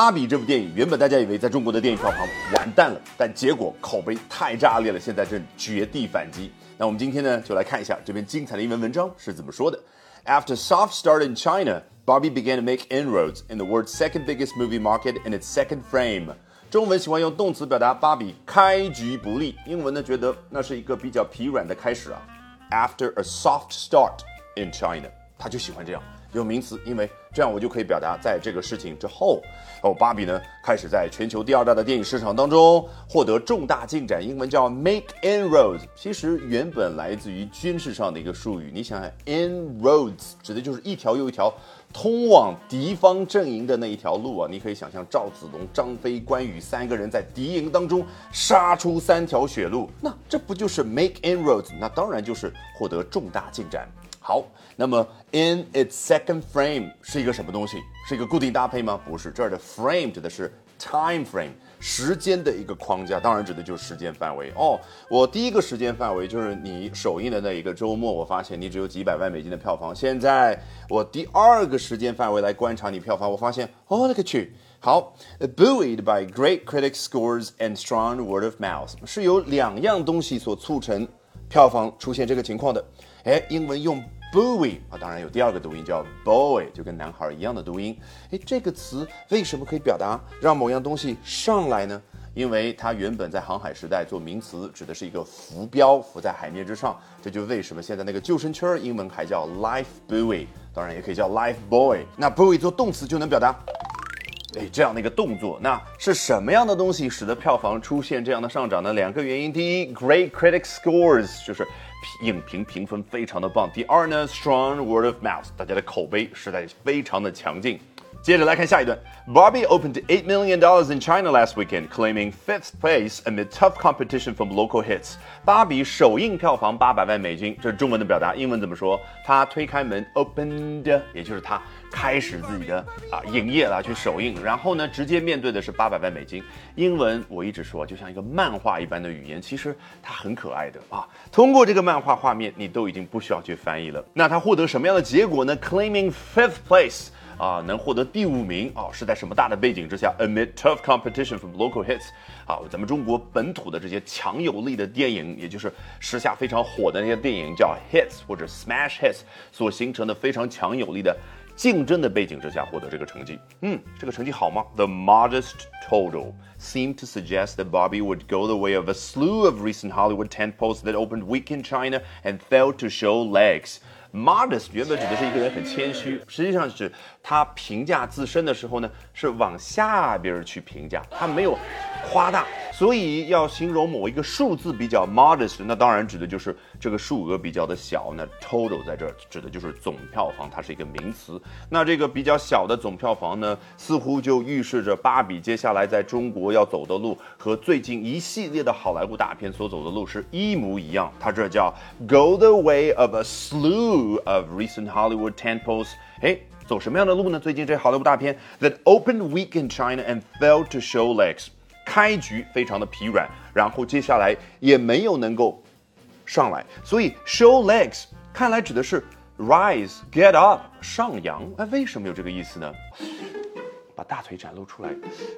芭比这部电影原本大家以为在中国的电影票房完蛋了，但结果口碑太炸裂了，现在正绝地反击。那我们今天呢，就来看一下这篇精彩的英文文章是怎么说的。After soft start in China, Barbie began to make inroads in the world's second biggest movie market in its second frame。中文喜欢用动词表达芭比开局不利，英文呢觉得那是一个比较疲软的开始啊。After a soft start in China，他就喜欢这样。用名词，因为这样我就可以表达在这个事情之后，哦，芭比呢开始在全球第二大的电影市场当中获得重大进展，英文叫 make inroads，其实原本来自于军事上的一个术语。你想想，inroads 指的就是一条又一条通往敌方阵营的那一条路啊。你可以想象赵子龙、张飞、关羽三个人在敌营当中杀出三条血路，那这不就是 make inroads？那当然就是获得重大进展。好，那么 in its second frame 是一个什么东西？是一个固定搭配吗？不是，这儿的 frame 指的是 time frame 时间的一个框架，当然指的就是时间范围。哦，我第一个时间范围就是你首映的那一个周末，我发现你只有几百万美金的票房。现在我第二个时间范围来观察你票房，我发现哦，那个去好，buoyed by great critic scores and strong word of mouth，是由两样东西所促成票房出现这个情况的。哎，英文用 buoy 啊，当然有第二个读音叫 boy，就跟男孩一样的读音。哎，这个词为什么可以表达让某样东西上来呢？因为它原本在航海时代做名词，指的是一个浮标，浮在海面之上。这就为什么现在那个救生圈英文还叫 life buoy，当然也可以叫 life boy。那 buoy 做动词就能表达，哎，这样的一个动作。那是什么样的东西使得票房出现这样的上涨呢？两个原因。第一，great critic scores，就是。影评评分非常的棒。第二呢，strong word of mouth，大家的口碑实在非常的强劲。接着来看下一段，Barbie opened eight million dollars in China last weekend, claiming fifth place amid tough competition from local hits。芭比首映票房八百万美金，这是中文的表达，英文怎么说？它推开门，opened，也就是它开始自己的啊营业了，去首映，然后呢，直接面对的是八百万美金。英文我一直说，就像一个漫画一般的语言，其实它很可爱的啊。通过这个漫画画面，你都已经不需要去翻译了。那它获得什么样的结果呢？Claiming fifth place。啊，能获得第五名哦，是在什么大的背景之下？Amid tough competition from local hits，啊，咱们中国本土的这些强有力的电影，也就是时下非常火的那些电影，叫 hits 或者 smash hits 所形成的非常强有力的竞争的背景之下获得这个成绩。嗯，这个成绩好吗？The modest total seemed to suggest that Barbie would go the way of a slew of recent Hollywood tentpoles that opened weak in China and failed to show legs. Modest 原本指的是一个人很谦虚，实际上是他评价自身的时候呢，是往下边去评价，他没有夸大。所以要形容某一个数字比较 modest，那当然指的就是这个数额比较的小。那 total 在这儿指的就是总票房，它是一个名词。那这个比较小的总票房呢，似乎就预示着芭比接下来在中国要走的路和最近一系列的好莱坞大片所走的路是一模一样。它这叫 go the way of a slew of recent Hollywood tentpoles。哎，走什么样的路呢？最近这好莱坞大片 that opened weak in China and failed to show legs。开局非常的疲软，然后接下来也没有能够上来，所以 show legs 看来指的是 rise get up 上扬。哎，为什么有这个意思呢？把大腿展露出来，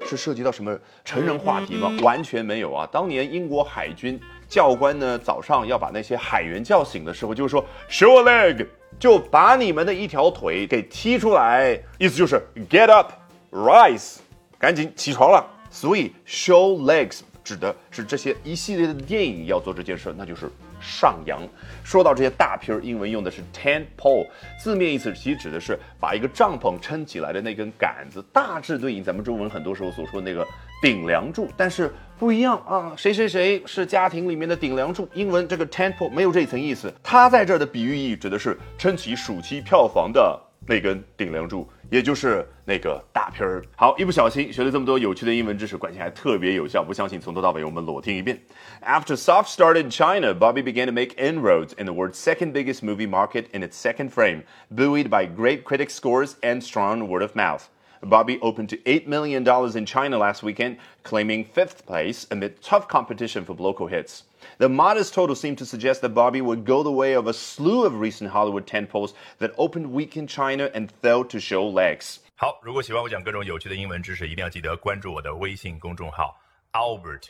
是涉及到什么成人话题吗？完全没有啊！当年英国海军教官呢，早上要把那些海员叫醒的时候，就说 show a leg，就把你们的一条腿给踢出来，意思就是 get up rise，赶紧起床了。所以 show legs 指的是这些一系列的电影要做这件事，那就是上扬。说到这些大片儿，英文用的是 tent pole，字面意思其实指的是把一个帐篷撑起来的那根杆子，大致对应咱们中文很多时候所说的那个顶梁柱。但是不一样啊，谁谁谁是家庭里面的顶梁柱？英文这个 tent pole 没有这层意思，它在这儿的比喻意指的是撑起暑期票房的那根顶梁柱。也就是那个大片儿。好，一不小心学了这么多有趣的英文知识，关键还特别有效。不相信，从头到尾我们裸听一遍。After soft start in China, Bobby began to make inroads in the world's second biggest movie market in its second frame, buoyed by great critic scores and strong word of mouth. Bobby opened to $8 million in China last weekend, claiming fifth place amid tough competition from local hits. The modest total seemed to suggest that Bobby would go the way of a slew of recent Hollywood tentpoles that opened weak in China and failed to show legs. 好，如果喜欢我讲各种有趣的英文知识，一定要记得关注我的微信公众号 Albert